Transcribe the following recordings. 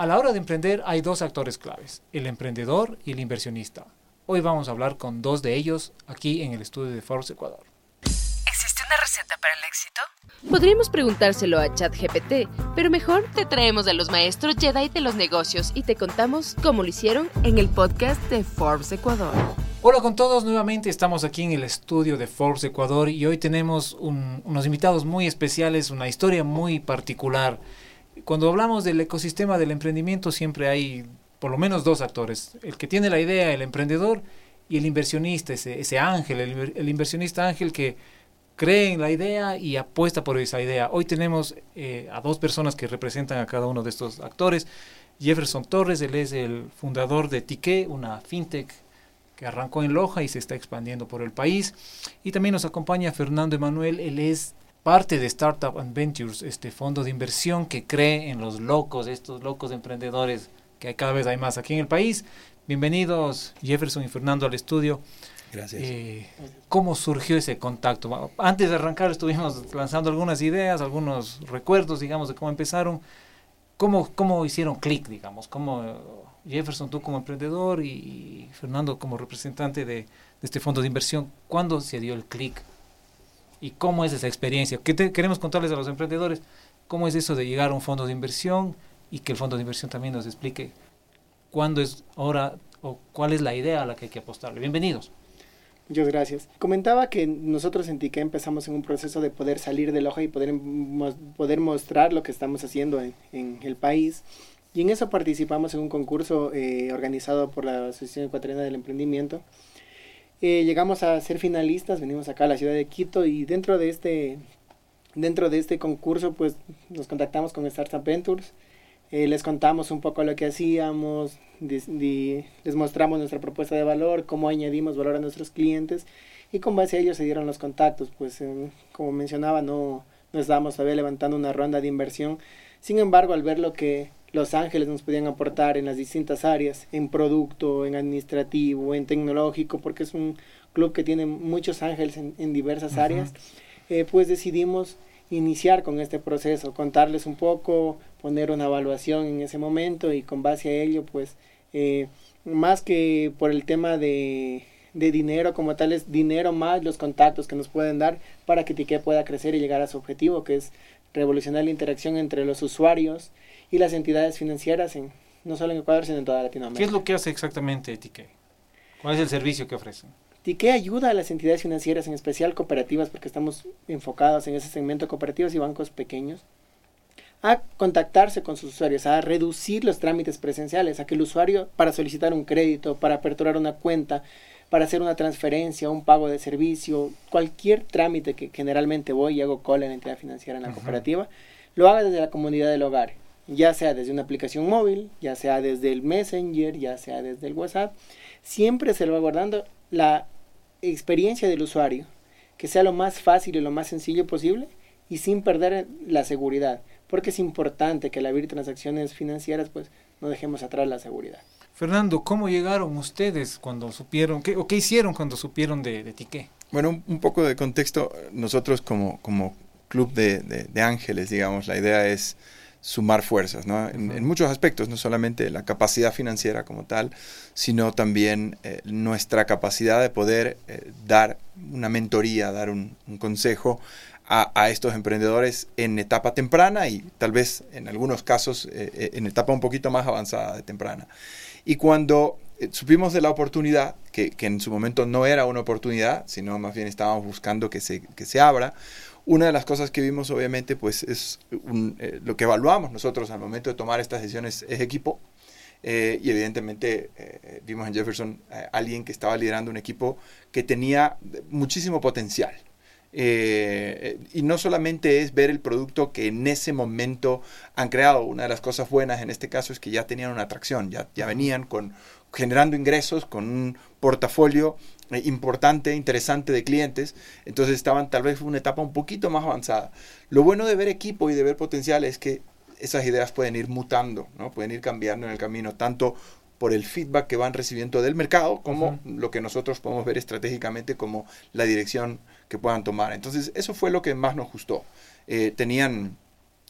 A la hora de emprender hay dos actores claves, el emprendedor y el inversionista. Hoy vamos a hablar con dos de ellos aquí en el estudio de Forbes Ecuador. ¿Existe una receta para el éxito? Podríamos preguntárselo a ChatGPT, pero mejor te traemos a los maestros Jedi de los negocios y te contamos cómo lo hicieron en el podcast de Forbes Ecuador. Hola con todos, nuevamente estamos aquí en el estudio de Forbes Ecuador y hoy tenemos unos invitados muy especiales, una historia muy particular. Cuando hablamos del ecosistema del emprendimiento siempre hay por lo menos dos actores, el que tiene la idea, el emprendedor, y el inversionista, ese, ángel, el, inversionista ángel que cree en la idea y apuesta por esa idea. Hoy tenemos eh, a dos personas que representan a cada uno de estos actores. Jefferson Torres, él es el fundador de Tique, una fintech que arrancó en Loja y se está expandiendo por el país. Y también nos acompaña Fernando Emanuel, él es parte de Startup and Ventures, este fondo de inversión que cree en los locos, estos locos emprendedores que cada vez hay más aquí en el país. Bienvenidos Jefferson y Fernando al estudio. Gracias. Eh, ¿Cómo surgió ese contacto? Antes de arrancar estuvimos lanzando algunas ideas, algunos recuerdos, digamos, de cómo empezaron. ¿Cómo, cómo hicieron clic, digamos? ¿Cómo Jefferson, tú como emprendedor y Fernando como representante de, este fondo de inversión, ¿cuándo se dio el clic? ¿Y cómo es esa experiencia? ¿Qué queremos contarles a los emprendedores? ¿Cómo es eso de llegar a un fondo de inversión y que el fondo de inversión también nos explique cuándo es hora o cuál es la idea a la que hay que apostarle? Bienvenidos. Muchas gracias. Comentaba que nosotros en TICE empezamos en un proceso de poder salir del hoja y poder, poder mostrar lo que estamos haciendo en, en el país y en eso participamos en un concurso eh, organizado por la Asociación Ecuatoriana del Emprendimiento. Eh, llegamos a ser finalistas, venimos acá a la ciudad de Quito y dentro de este, dentro de este concurso pues nos contactamos con Startup Ventures, eh, les contamos un poco lo que hacíamos, les mostramos nuestra propuesta de valor, cómo añadimos valor a nuestros clientes y con base a ello se dieron los contactos. Pues como mencionaba, no, no estábamos todavía levantando una ronda de inversión. Sin embargo, al ver lo que los ángeles nos podían aportar en las distintas áreas, en producto, en administrativo, en tecnológico, porque es un club que tiene muchos ángeles en, diversas áreas, eh, pues decidimos iniciar con este proceso, contarles un poco, poner una evaluación en ese momento y con base a ello, pues, eh, más que por el tema de, de dinero como tal, es dinero más los contactos que nos pueden dar para que Tique pueda crecer y llegar a su objetivo, que es revolucionar la interacción entre los usuarios, y las entidades financieras, en, no solo en Ecuador, sino en toda Latinoamérica. ¿Qué es lo que hace exactamente Tique? ¿Cuál es el servicio que ofrecen? Tique ayuda a las entidades financieras, en especial cooperativas, porque estamos enfocados en ese segmento de cooperativas y bancos pequeños, a contactarse con sus usuarios, a reducir los trámites presenciales, a que el usuario para solicitar un crédito, para aperturar una cuenta, para hacer una transferencia, un pago de servicio, cualquier trámite que generalmente voy y hago cola en la entidad financiera en la cooperativa, lo haga desde la comunidad del hogar ya sea desde una aplicación móvil, ya sea desde el Messenger, ya sea desde el WhatsApp, siempre se va guardando la experiencia del usuario, que sea lo más fácil y lo más sencillo posible y sin perder la seguridad, porque es importante que al abrir transacciones financieras pues no dejemos atrás la seguridad. Fernando, ¿cómo llegaron ustedes cuando supieron, qué, o qué hicieron cuando supieron de, de Tique? Bueno, un, poco de contexto, nosotros como, como club de, de ángeles, digamos, la idea es sumar fuerzas, ¿no? En, muchos aspectos, no solamente la capacidad financiera como tal, sino también eh, nuestra capacidad de poder eh, dar una mentoría, dar un, consejo a, estos emprendedores en etapa temprana y tal vez en algunos casos eh, en etapa un poquito más avanzada de temprana. Y cuando supimos de la oportunidad, que, que, en su momento no era una oportunidad, sino más bien estábamos buscando que se, que se abra, una de las cosas que vimos, obviamente, pues es eh, lo que evaluamos nosotros al momento de tomar estas decisiones es equipo. Eh, y evidentemente eh, vimos en Jefferson a alguien que estaba liderando un equipo que tenía muchísimo potencial. y no solamente es ver el producto que en ese momento han creado, una de las cosas buenas en este caso es que ya tenían una atracción, ya, ya venían con, generando ingresos, con un portafolio importante, interesante de clientes, entonces estaban tal vez una etapa un poquito más avanzada. Lo bueno de ver equipo y de ver potencial es que esas ideas pueden ir mutando, ¿no? pueden ir cambiando en el camino, tanto por el feedback que van recibiendo del mercado, como lo que nosotros podemos ver estratégicamente como la dirección que puedan tomar. Entonces, eso fue lo que más nos gustó. Eh, tenían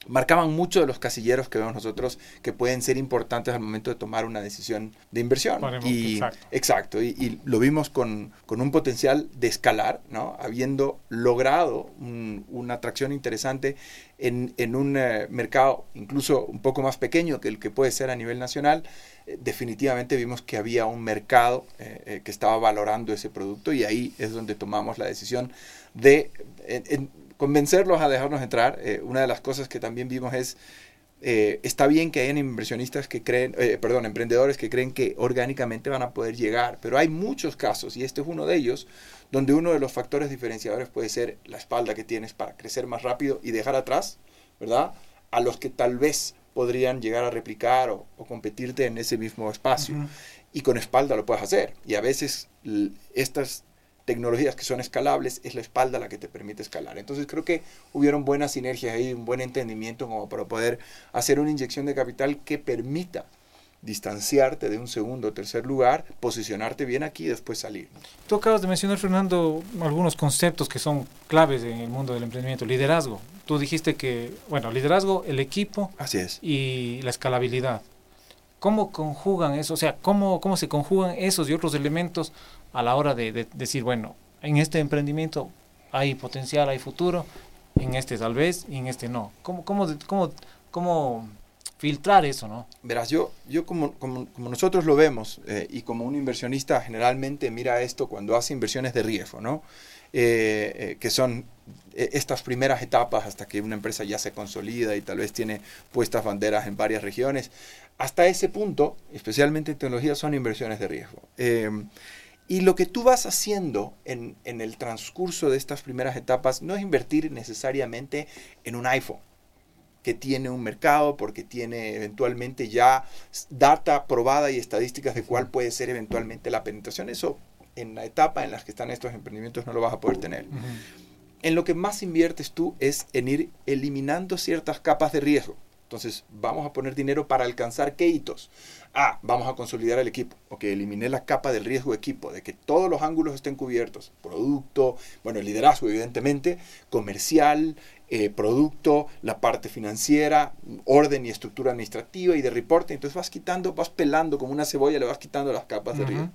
marcaban mucho de los casilleros que vemos nosotros que pueden ser importantes al momento de tomar una decisión de inversión. y, exacto. exacto y, lo vimos con, con, un potencial de escalar, ¿no? habiendo logrado una atracción interesante en, en un eh, mercado incluso un poco más pequeño que el que puede ser a nivel nacional. Eh, definitivamente vimos que había un mercado eh, que estaba valorando ese producto y ahí es donde tomamos la decisión de convencerlos a dejarnos entrar. Eh, una de las cosas que también vimos es, eh, está bien que hayan inversionistas que creen, eh, perdón, emprendedores que creen que orgánicamente van a poder llegar, pero hay muchos casos, y este es uno de ellos, donde uno de los factores diferenciadores puede ser la espalda que tienes para crecer más rápido y dejar atrás, ¿verdad? A los que tal vez podrían llegar a replicar o, competirte en ese mismo espacio. Y con espalda lo puedes hacer. Y a veces estas tecnologías que son escalables, es la espalda la que te permite escalar. Entonces creo que hubieron buenas sinergias ahí, un buen entendimiento como para poder hacer una inyección de capital que permita distanciarte de un segundo o tercer lugar, posicionarte bien aquí y después salir. Tú acabas de mencionar, Fernando, algunos conceptos que son claves en el mundo del emprendimiento. Liderazgo. Tú dijiste que, bueno, liderazgo, el equipo Así es. y la escalabilidad. ¿Cómo conjugan eso? O sea, ¿cómo, cómo se conjugan esos y otros elementos a la hora de, decir, bueno, en este emprendimiento hay potencial, hay futuro, en este tal vez y en este no. ¿Cómo, cómo, cómo, cómo filtrar eso, no? Verás, yo, yo como, como, nosotros lo vemos eh, y como un inversionista generalmente mira esto cuando hace inversiones de riesgo, ¿no? Eh, eh, que son estas primeras etapas hasta que una empresa ya se consolida y tal vez tiene puestas banderas en varias regiones. Hasta ese punto, especialmente en tecnología, son inversiones de riesgo. Y lo que tú vas haciendo en, el transcurso de estas primeras etapas no es invertir necesariamente en un iPhone que tiene un mercado porque tiene eventualmente ya data probada y estadísticas de cuál puede ser eventualmente la penetración. Eso en la etapa en la que están estos emprendimientos no lo vas a poder tener. En lo que más inviertes tú es en ir eliminando ciertas capas de riesgo. Entonces, vamos a poner dinero para alcanzar qué hitos. Ah, vamos a consolidar el equipo. Ok, eliminé la capa del riesgo equipo, de que todos los ángulos estén cubiertos. Producto, bueno, el liderazgo, evidentemente, comercial, eh, producto, la parte financiera, orden y estructura administrativa y de reporte. Entonces vas quitando, vas pelando como una cebolla, le vas quitando las capas de riesgo.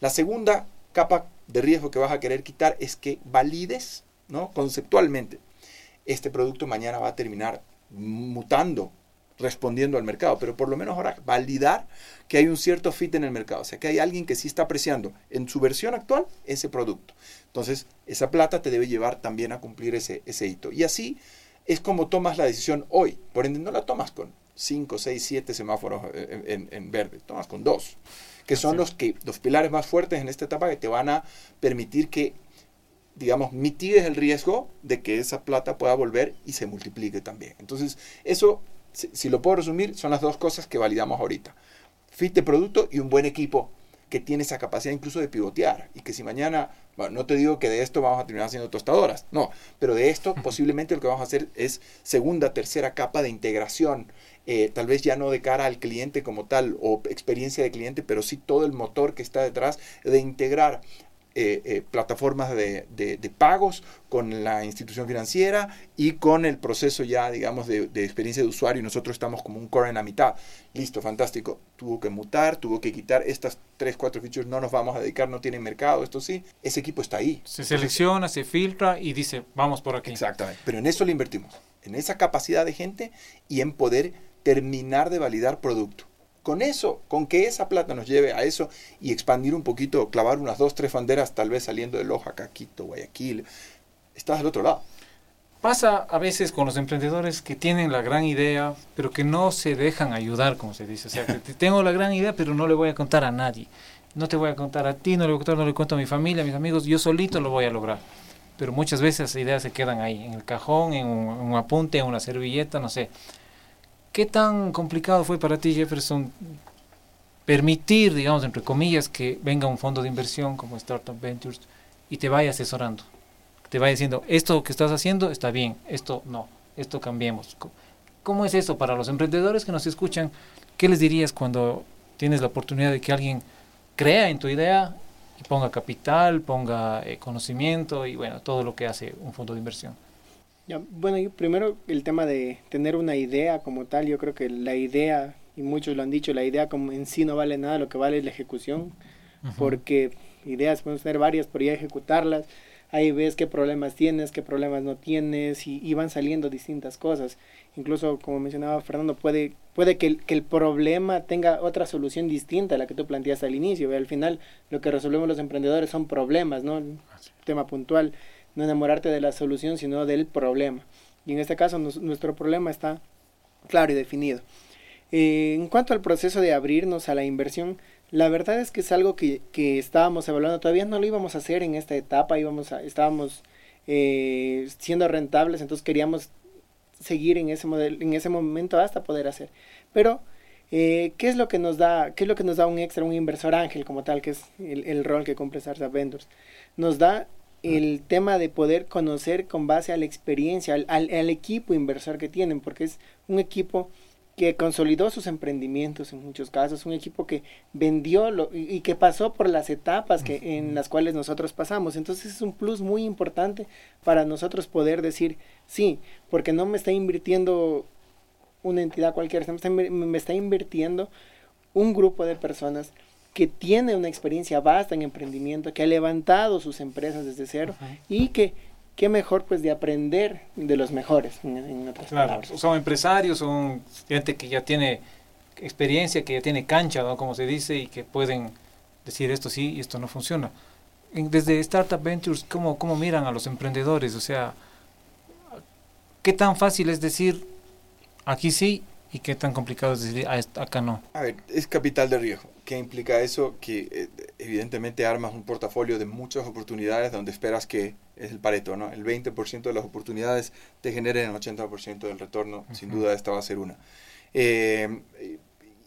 La segunda capa de riesgo que vas a querer quitar es que valides, ¿no? Conceptualmente, este producto mañana va a terminar mutando, respondiendo al mercado, pero por lo menos ahora validar que hay un cierto fit en el mercado, o sea, que hay alguien que sí está apreciando en su versión actual ese producto. Entonces, esa plata te debe llevar también a cumplir ese, ese hito. Y así es como tomas la decisión hoy. Por ende, no la tomas con 5, 6, 7 semáforos en, en, verde, tomas con dos, que son los, que, los pilares más fuertes en esta etapa que te van a permitir que digamos, mitigues el riesgo de que esa plata pueda volver y se multiplique también. Entonces, eso, si, lo puedo resumir, son las dos cosas que validamos ahorita. Fit de producto y un buen equipo que tiene esa capacidad incluso de pivotear y que si mañana, bueno, no te digo que de esto vamos a terminar haciendo tostadoras, no, pero de esto posiblemente lo que vamos a hacer es segunda, tercera capa de integración, eh, tal vez ya no de cara al cliente como tal o experiencia de cliente, pero sí todo el motor que está detrás de integrar eh, eh, plataformas de, pagos con la institución financiera y con el proceso ya, digamos, de, experiencia de usuario. Y nosotros estamos como un core en la mitad. Listo, fantástico. Tuvo que mutar, tuvo que quitar estas tres, cuatro features, no nos vamos a dedicar, no tienen mercado, esto sí. Ese equipo está ahí. Se selecciona, se filtra y dice, vamos por aquí. Exactamente. Pero en eso le invertimos, en esa capacidad de gente y en poder terminar de validar producto con eso, con que esa plata nos lleve a eso y expandir un poquito, clavar unas dos, tres banderas, tal vez saliendo de Loja, Quito, Guayaquil, estás del otro lado. Pasa a veces con los emprendedores que tienen la gran idea, pero que no se dejan ayudar, como se dice. O sea, que tengo la gran idea, pero no le voy a contar a nadie. No te voy a contar a ti, no le voy a contar, no le cuento a mi familia, a mis amigos, yo solito lo voy a lograr. Pero muchas veces esas ideas se quedan ahí, en el cajón, en un, en un apunte, en una servilleta, no sé. ¿Qué tan complicado fue para ti, Jefferson, permitir, digamos, entre comillas, que venga un fondo de inversión como Startup Ventures y te vaya asesorando? Te vaya diciendo, esto que estás haciendo está bien, esto no, esto cambiemos. ¿Cómo es eso para los emprendedores que nos escuchan? ¿Qué les dirías cuando tienes la oportunidad de que alguien crea en tu idea y ponga capital, ponga eh, conocimiento y bueno, todo lo que hace un fondo de inversión? Ya, bueno, yo primero el tema de tener una idea como tal, yo creo que la idea, y muchos lo han dicho, la idea como en sí no vale nada, lo que vale es la ejecución, porque ideas podemos tener varias, pero ya ejecutarlas, ahí ves qué problemas tienes, qué problemas no tienes, y, y van saliendo distintas cosas. Incluso, como mencionaba Fernando, puede, puede que, el, que el problema tenga otra solución distinta a la que tú planteaste al inicio. Al final, lo que resolvemos los emprendedores son problemas, ¿no? tema puntual no enamorarte de la solución, sino del problema. Y en este caso nuestro problema está claro y definido. Eh, en cuanto al proceso de abrirnos a la inversión, la verdad es que es algo que, que estábamos evaluando, todavía no lo íbamos a hacer en esta etapa, íbamos estábamos eh, siendo rentables, entonces queríamos seguir en ese modelo, en ese momento hasta poder hacer. Pero eh, ¿qué es lo que nos da, qué es lo que nos da un extra, un inversor ángel como tal, que es el, el rol que cumple Startup Vendors? Nos da el tema de poder conocer con base a la experiencia, al, al, equipo inversor que tienen, porque es un equipo que consolidó sus emprendimientos en muchos casos, un equipo que vendió lo, y, que pasó por las etapas que, en las cuales nosotros pasamos. Entonces es un plus muy importante para nosotros poder decir, sí, porque no me está invirtiendo una entidad cualquiera, me está, me está invirtiendo un grupo de personas que tiene una experiencia vasta en emprendimiento, que ha levantado sus empresas desde cero y que qué mejor pues de aprender de los mejores, en, otras claro, Son empresarios, son gente que ya tiene experiencia, que ya tiene cancha, ¿no? como se dice, y que pueden decir esto sí y esto no funciona. Desde Startup Ventures, ¿cómo, ¿cómo miran a los emprendedores? O sea, ¿qué tan fácil es decir aquí sí y qué tan complicado es decir ah, acá no? A ver, es capital de riesgo. ¿Qué implica eso? Que eh, evidentemente armas un portafolio de muchas oportunidades donde esperas que es el pareto, ¿no? El 20% de las oportunidades te generen el 80% del retorno. Sin duda esta va a ser una. Eh,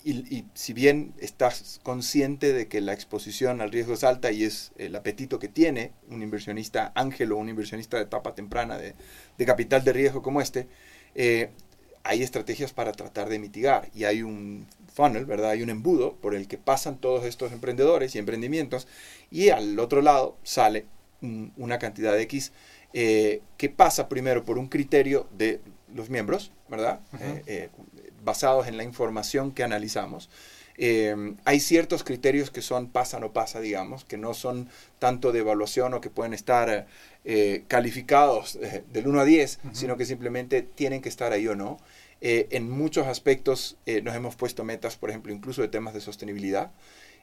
y, si bien estás consciente de que la exposición al riesgo es alta y es el apetito que tiene un inversionista ángel o un inversionista de etapa temprana de, de capital de riesgo como este, eh, hay estrategias para tratar de mitigar y hay un funnel, ¿verdad? Hay un embudo por el que pasan todos estos emprendedores y emprendimientos y al otro lado sale una cantidad de X eh, que pasa primero por un criterio de los miembros, ¿verdad? Eh, eh, basados en la información que analizamos. Hay ciertos criterios que son pasa no pasa, digamos, que no son tanto de evaluación o que pueden estar calificados del 1 a 10, sino que simplemente tienen que estar ahí o no. Eh, en muchos aspectos eh, nos hemos puesto metas, por ejemplo, incluso de temas de sostenibilidad.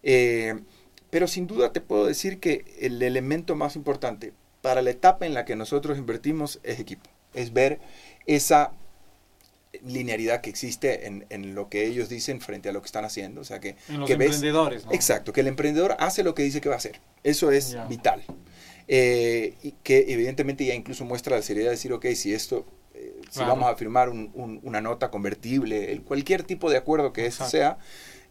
Eh, pero sin duda te puedo decir que el elemento más importante para la etapa en la que nosotros invertimos es equipo. Es ver esa linearidad que existe en, en, lo que ellos dicen frente a lo que están haciendo. O sea, que, en los que emprendedores. ¿no? Exacto, que el emprendedor hace lo que dice que va a hacer. Eso es vital. y que evidentemente ya incluso muestra la seriedad de decir, ok, si esto si vamos a firmar una nota convertible, el, cualquier tipo de acuerdo que ese sea,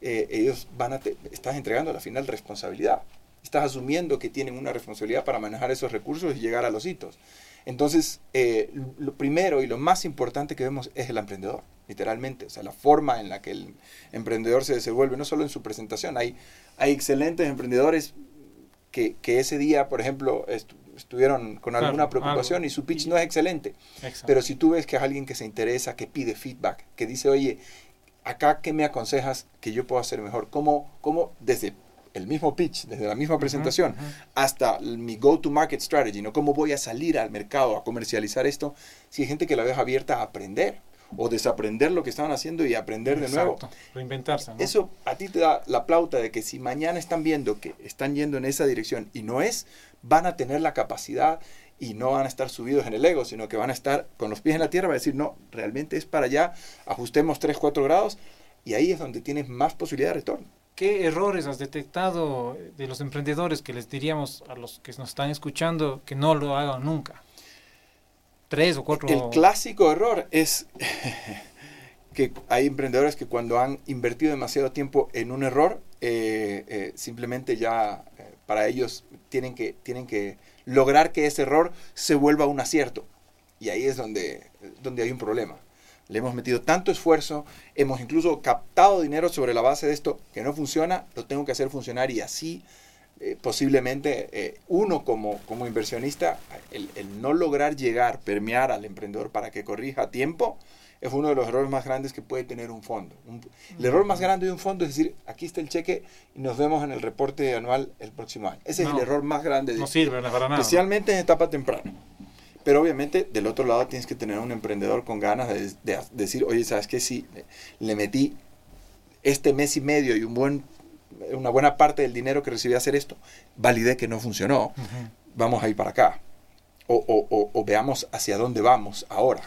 eh, ellos van a, te, estás entregando a la final responsabilidad. Estás asumiendo que tienen una responsabilidad para manejar esos recursos y llegar a los hitos. Entonces, eh, lo primero y lo más importante que vemos es el emprendedor, literalmente. O sea, la forma en la que el emprendedor se desenvuelve, no solo en su presentación. Hay, hay excelentes emprendedores que, que ese día, por ejemplo, estuvieron con alguna preocupación y su pitch no es excelente. Pero si tú ves que es alguien que se interesa, que pide feedback, que dice, oye, acá, ¿qué me aconsejas que yo pueda hacer mejor? ¿Cómo, cómo desde el mismo pitch, desde la misma presentación, hasta mi go-to-market strategy, ¿no? ¿Cómo voy a salir al mercado a comercializar esto? Si hay gente que la deja abierta a aprender o desaprender lo que estaban haciendo y aprender de nuevo. Reinventarse. ¿no? Eso a ti te da la plauta de que si mañana están viendo que están yendo en esa dirección y no es, van a tener la capacidad y no van a estar subidos en el ego, sino que van a estar con los pies en la tierra, va a decir, no, realmente es para allá, ajustemos 3, 4 grados y ahí es donde tienes más posibilidad de retorno. ¿Qué errores has detectado de los emprendedores que les diríamos a los que nos están escuchando que no lo hagan nunca? Tres o cuatro. El clásico error es que hay emprendedores que cuando han invertido demasiado tiempo en un error, eh, eh, simplemente ya eh, para ellos tienen que, tienen que lograr que ese error se vuelva un acierto. Y ahí es donde, donde hay un problema. Le hemos metido tanto esfuerzo, hemos incluso captado dinero sobre la base de esto que no funciona, lo tengo que hacer funcionar y así eh, posiblemente eh, uno como, como inversionista, el, el, no lograr llegar, permear al emprendedor para que corrija a tiempo, es uno de los errores más grandes que puede tener un fondo. el error más grande de un fondo es decir, aquí está el cheque y nos vemos en el reporte anual el próximo año. Ese es el error más grande. De, no sirve para nada. Especialmente en etapa temprana. Pero obviamente del otro lado tienes que tener un emprendedor con ganas de, de decir, oye, ¿sabes qué? Si le metí este mes y medio y un buen, una buena parte del dinero que recibí a hacer esto, validé que no funcionó, vamos a ir para acá. O, o, o, veamos hacia dónde vamos ahora.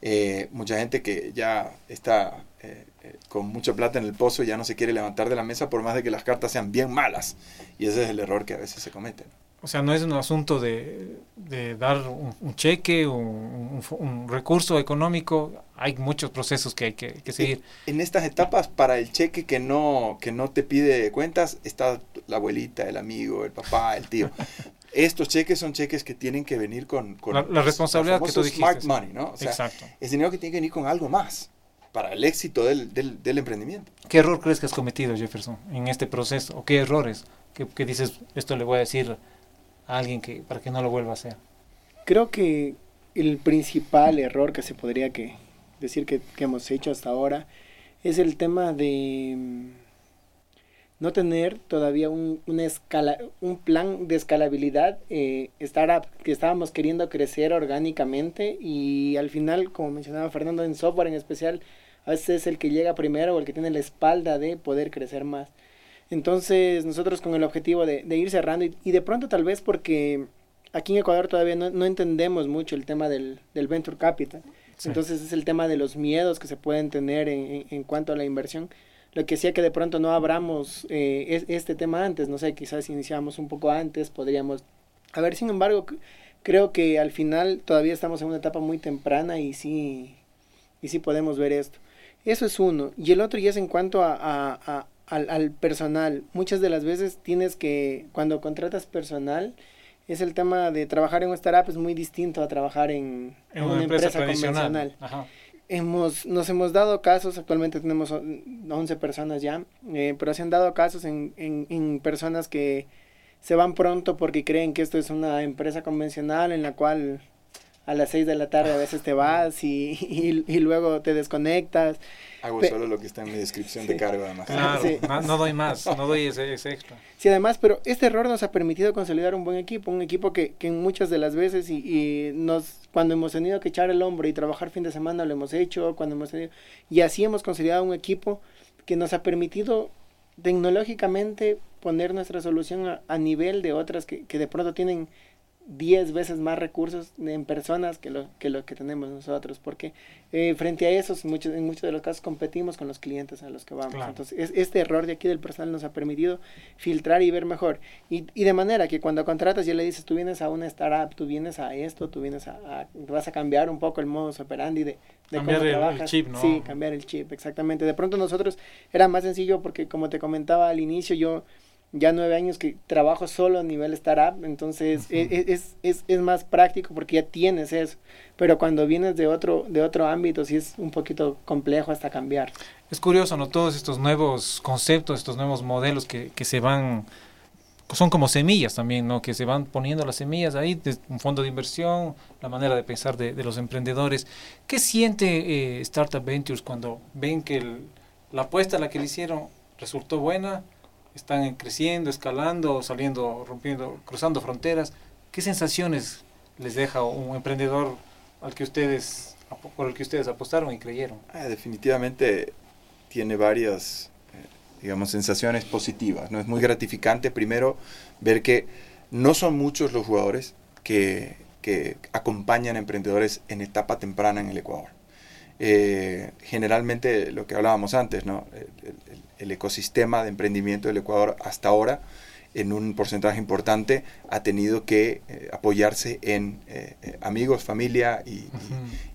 Eh, mucha gente que ya está eh, eh, con mucha plata en el pozo ya no se quiere levantar de la mesa por más de que las cartas sean bien malas. Y ese es el error que a veces se comete. O sea, no es un asunto de, de dar un, cheque, un, un, recurso económico. Hay muchos procesos que hay que, que seguir. En, estas etapas, para el cheque que no, que no te pide cuentas, está la abuelita, el amigo, el papá, el tío. Estos cheques son cheques que tienen que venir con, con la, responsabilidad que tú dijiste. Smart money, ¿no? O sea, Exacto. Es dinero que tiene que venir con algo más para el éxito del, del, del, emprendimiento. ¿Qué error crees que has cometido, Jefferson, en este proceso? ¿O qué errores que, dices, esto le voy a decir a alguien que, para que no lo vuelva a hacer? Creo que el principal error que se podría que decir que, hemos hecho hasta ahora es el tema de no tener todavía un, una escala, un plan de escalabilidad, eh, startup que estábamos queriendo crecer orgánicamente y al final, como mencionaba Fernando, en software en especial, a veces es el que llega primero o el que tiene la espalda de poder crecer más. Entonces nosotros con el objetivo de, ir cerrando y, de pronto tal vez porque aquí en Ecuador todavía no, entendemos mucho el tema del, Venture Capital. Entonces es el tema de los miedos que se pueden tener en, en cuanto a la inversión lo que hacía que de pronto no abramos eh, este tema antes, no sé, quizás iniciamos un poco antes, podríamos... A ver, sin embargo, creo que al final todavía estamos en una etapa muy temprana y sí, y sí podemos ver esto. Eso es uno. Y el otro ya es en cuanto a, a, al, al, personal. Muchas de las veces tienes que, cuando contratas personal, es el tema de trabajar en un startup es muy distinto a trabajar en, una, empresa, convencional. Ajá hemos, nos hemos dado casos, actualmente tenemos 11 personas ya, eh, pero se han dado casos en, en, en, personas que se van pronto porque creen que esto es una empresa convencional en la cual a las 6 de la tarde a veces te vas y, y, luego te desconectas. Hago solo lo que está en mi descripción de cargo, además. Claro, no, doy más, no doy ese, extra. Sí, además, pero este error nos ha permitido consolidar un buen equipo, un equipo que, que muchas de las veces y, y, nos, cuando hemos tenido que echar el hombro y trabajar fin de semana lo hemos hecho, cuando hemos tenido, y así hemos consolidado un equipo que nos ha permitido tecnológicamente poner nuestra solución a, a nivel de otras que, que de pronto tienen 10 veces más recursos en personas que lo que, lo que tenemos nosotros, porque eh, frente a eso, muchos, en muchos de los casos competimos con los clientes a los que vamos. Entonces, este error de aquí del personal nos ha permitido filtrar y ver mejor. Y, y, de manera que cuando contratas ya le dices, tú vienes a una startup, tú vienes a esto, tú vienes a, vas a cambiar un poco el modus operandi de, de cambiar cómo el, trabajas. El chip, ¿no? Sí, cambiar el chip, exactamente. De pronto nosotros era más sencillo porque como te comentaba al inicio, yo ya nueve años que trabajo solo a nivel startup, entonces e, e, es, es, es, más práctico porque ya tienes eso. Pero cuando vienes de otro, de otro ámbito, sí es un poquito complejo hasta cambiar. Es curioso, ¿no? Todos estos nuevos conceptos, estos nuevos modelos que, que se van, son como semillas también, ¿no? Que se van poniendo las semillas ahí, de un fondo de inversión, la manera de pensar de, de los emprendedores. ¿Qué siente eh, Startup Ventures cuando ven que la apuesta a la que le hicieron resultó buena? Están creciendo, escalando, saliendo, rompiendo, cruzando fronteras. ¿Qué sensaciones les deja un emprendedor al que ustedes, por el que ustedes apostaron y creyeron? Ah, definitivamente tiene varias, eh, digamos, sensaciones positivas. ¿no? Es muy gratificante primero ver que no son muchos los jugadores que, que acompañan a emprendedores en etapa temprana en el Ecuador. Eh, generalmente lo que hablábamos antes, ¿no? el ecosistema de emprendimiento del Ecuador hasta ahora, en un porcentaje importante, ha tenido que eh, apoyarse en eh, eh, amigos, familia y,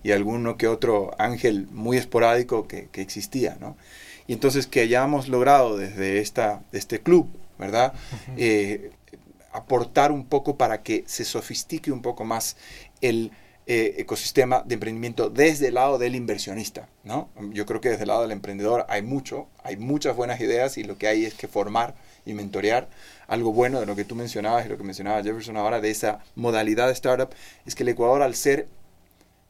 y, alguno que otro ángel muy esporádico que, que, existía. ¿no? Y entonces que hayamos logrado desde esta, este club, ¿verdad? aportar un poco para que se sofistique un poco más el, eh, ecosistema de emprendimiento desde el lado del inversionista, ¿no? Yo creo que desde el lado del emprendedor hay mucho, hay muchas buenas ideas y lo que hay es que formar y mentorear. Algo bueno de lo que tú mencionabas y lo que mencionaba Jefferson ahora de esa modalidad de startup es que el Ecuador al ser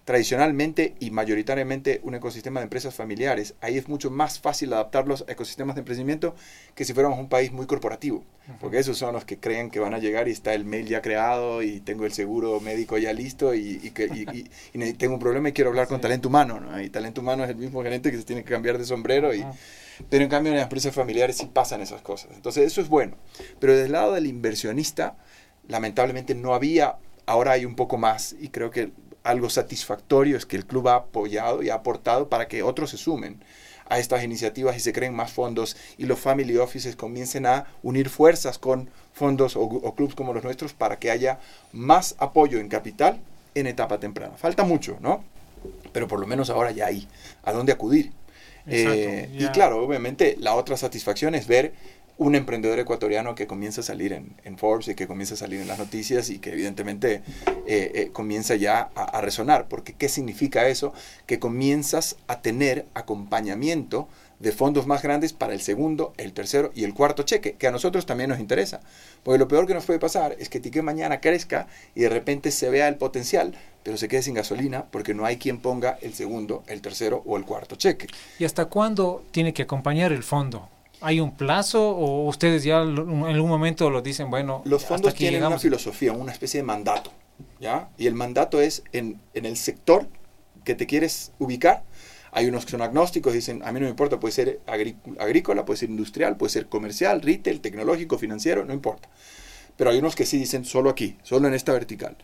tradicionalmente y mayoritariamente un ecosistema de empresas familiares, ahí es mucho más fácil adaptarlos a ecosistemas de emprendimiento que si fuéramos un país muy corporativo, porque esos son los que creen que van a llegar y está el mail ya creado y tengo el seguro médico ya listo y, que, y, tengo un problema y quiero hablar con talento humano, ¿no? y talento humano es el mismo gerente que se tiene que cambiar de sombrero, y, pero en cambio en las empresas familiares sí pasan esas cosas, entonces eso es bueno, pero del lado del inversionista, lamentablemente no había ahora hay un poco más y creo que algo satisfactorio es que el club ha apoyado y ha aportado para que otros se sumen a estas iniciativas y se creen más fondos y los family offices comiencen a unir fuerzas con fondos o, clubes como los nuestros para que haya más apoyo en capital en etapa temprana. Falta mucho, ¿no? Pero por lo menos ahora ya hay a dónde acudir. Eh, y claro, obviamente la otra satisfacción es ver un emprendedor ecuatoriano que comienza a salir en, Forbes y que comienza a salir en las noticias y que evidentemente eh, eh, comienza ya a, resonar. Porque ¿qué significa eso? Que comienzas a tener acompañamiento de fondos más grandes para el segundo, el tercero y el cuarto cheque, que a nosotros también nos interesa. Porque lo peor que nos puede pasar es que Tique mañana crezca y de repente se vea el potencial, pero se quede sin gasolina porque no hay quien ponga el segundo, el tercero o el cuarto cheque. ¿Y hasta cuándo tiene que acompañar el fondo? ¿Hay un plazo o ustedes ya en algún momento lo dicen, bueno, los fondos tienen una filosofía, una especie de mandato, ¿ya? Y el mandato es en, en el sector que te quieres ubicar. Hay unos que son agnósticos, dicen, a mí no me importa, puede ser agrícola, puede ser industrial, puede ser comercial, retail, tecnológico, financiero, no importa. Pero hay unos que sí dicen solo aquí, solo en esta vertical.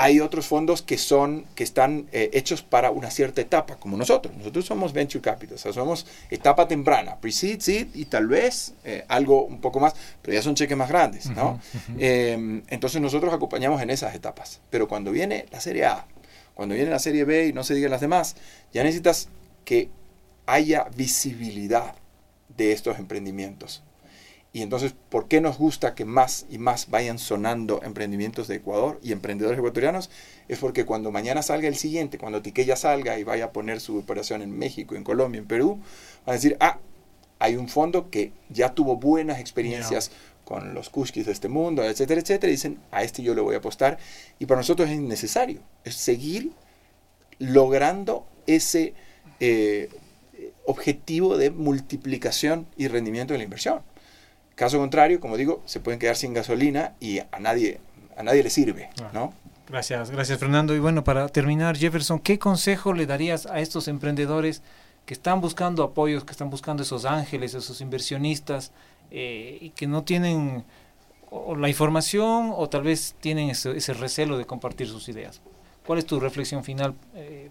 Hay otros fondos que, son, que están eh, hechos para una cierta etapa, como nosotros. Nosotros somos venture capital, o sea, somos etapa temprana, pre-seed, seed y tal vez eh, algo un poco más, pero ya son cheques más grandes, ¿no? Em, entonces nosotros acompañamos en esas etapas. Pero cuando viene la serie A, cuando viene la serie B y no se digan las demás, ya necesitas que haya visibilidad de estos emprendimientos. Y entonces, ¿por qué nos gusta que más y más vayan sonando emprendimientos de Ecuador y emprendedores ecuatorianos? Es porque cuando mañana salga el siguiente, cuando Tiqueya salga y vaya a poner su operación en México, en Colombia, en Perú, van a decir, ah, hay un fondo que ya tuvo buenas experiencias con los kushkis de este mundo, etcétera, etcétera, y dicen, a este yo le voy a apostar. Y para nosotros es necesario, es seguir logrando ese eh, objetivo de multiplicación y rendimiento de la inversión. Caso contrario, como digo, se pueden quedar sin gasolina y a nadie, a nadie le sirve, ah. ¿no? Gracias, gracias Fernando. Y bueno, para terminar, Jefferson, ¿qué consejo le darías a estos emprendedores que están buscando apoyos, que están buscando esos ángeles, esos inversionistas eh, y que no tienen la información o tal vez tienen ese, recelo de compartir sus ideas? ¿Cuál es tu reflexión final eh,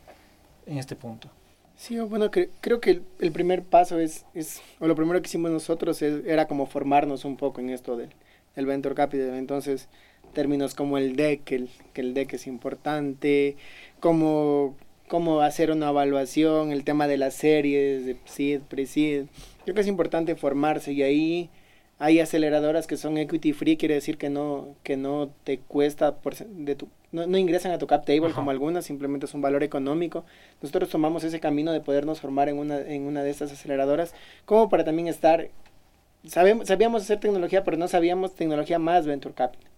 en este punto? Sí, bueno, creo que el, primer paso es, es, o lo primero que hicimos nosotros era como formarnos un poco en esto del, del Venture Capital. Entonces, términos como el DEC, que el, que el DEC es importante, como cómo hacer una evaluación, el tema de las series, de SID, pre-SID. Creo que es importante formarse y ahí hay aceleradoras que son equity free, quiere decir que no, que no te cuesta, por, de tu, no, no ingresan a tu cap table como algunas, simplemente es un valor económico. Nosotros tomamos ese camino de podernos formar en una, en una de estas aceleradoras, como para también estar, sabemos, sabíamos hacer tecnología, pero no sabíamos tecnología más venture capital.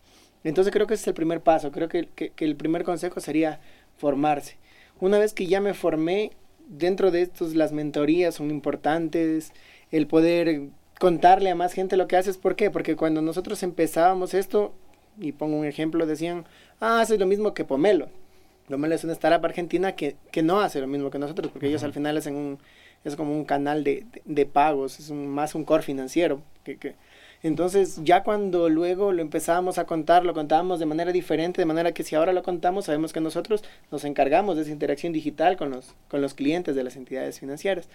Entonces creo que ese es el primer paso, creo que, que, que el primer consejo sería formarse. Una vez que ya me formé, dentro de estos las mentorías son importantes, el poder contarle a más gente lo que haces. ¿Por qué? Porque cuando nosotros empezábamos esto, y pongo un ejemplo, decían, ah, haces lo mismo que Pomelo. Pomelo es una startup argentina que, que no hace lo mismo que nosotros, porque ellos al final es, un, es como un canal de, de, pagos, es más un core financiero. Que, que, entonces, ya cuando luego lo empezábamos a contar, lo contábamos de manera diferente, de manera que si ahora lo contamos, sabemos que nosotros nos encargamos de esa interacción digital con los, con los clientes de las entidades financieras.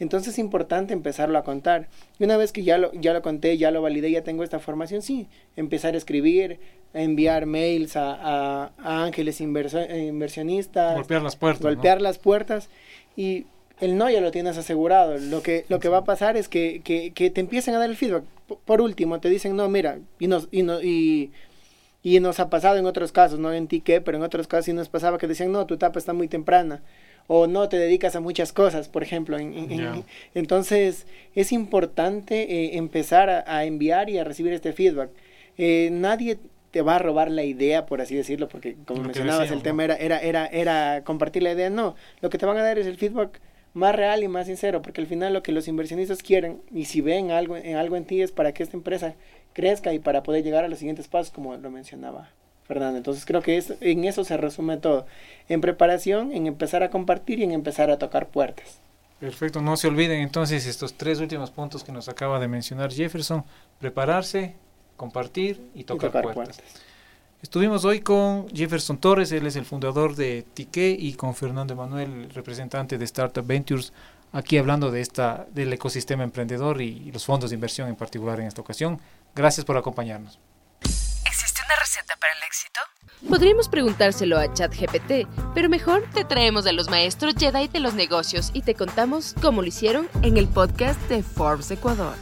Entonces es importante empezarlo a contar. Y una vez que ya lo, ya lo conté, ya lo validé, ya tengo esta formación, sí, empezar a escribir, a enviar mails a, a, ángeles inversionistas. Golpear las puertas. Golpear las puertas. Y el no ya lo tienes asegurado. Lo que, lo que va a pasar es que, que, que te empiecen a dar el feedback. Por último, te dicen, no, mira, y, nos, y, no, y, Y nos ha pasado en otros casos, no en ti qué, pero en otros casos sí nos pasaba que decían, no, tu etapa está muy temprana o no te dedicas a muchas cosas, por ejemplo. entonces, es importante eh, empezar a, enviar y a recibir este feedback. Eh, nadie te va a robar la idea, por así decirlo, porque como mencionabas, el tema era, era, era, era compartir la idea. No, lo que te van a dar es el feedback más real y más sincero, porque al final lo que los inversionistas quieren, y si ven algo en, algo en ti, es para que esta empresa crezca y para poder llegar a los siguientes pasos, como lo mencionaba Fernando. Entonces creo que es, en eso se resume todo. En preparación, en empezar a compartir y en empezar a tocar puertas. Perfecto, no se olviden entonces estos tres últimos puntos que nos acaba de mencionar Jefferson, prepararse, compartir y tocar, puertas. Estuvimos hoy con Jefferson Torres, él es el fundador de Tique y con Fernando Emanuel, representante de Startup Ventures, aquí hablando de esta del ecosistema emprendedor y los fondos de inversión en particular en esta ocasión. Gracias por acompañarnos. ¿Existe una receta para el éxito? Podríamos preguntárselo a ChatGPT, pero mejor te traemos a los maestros Jedi de los negocios y te contamos cómo lo hicieron en el podcast de Forbes Ecuador.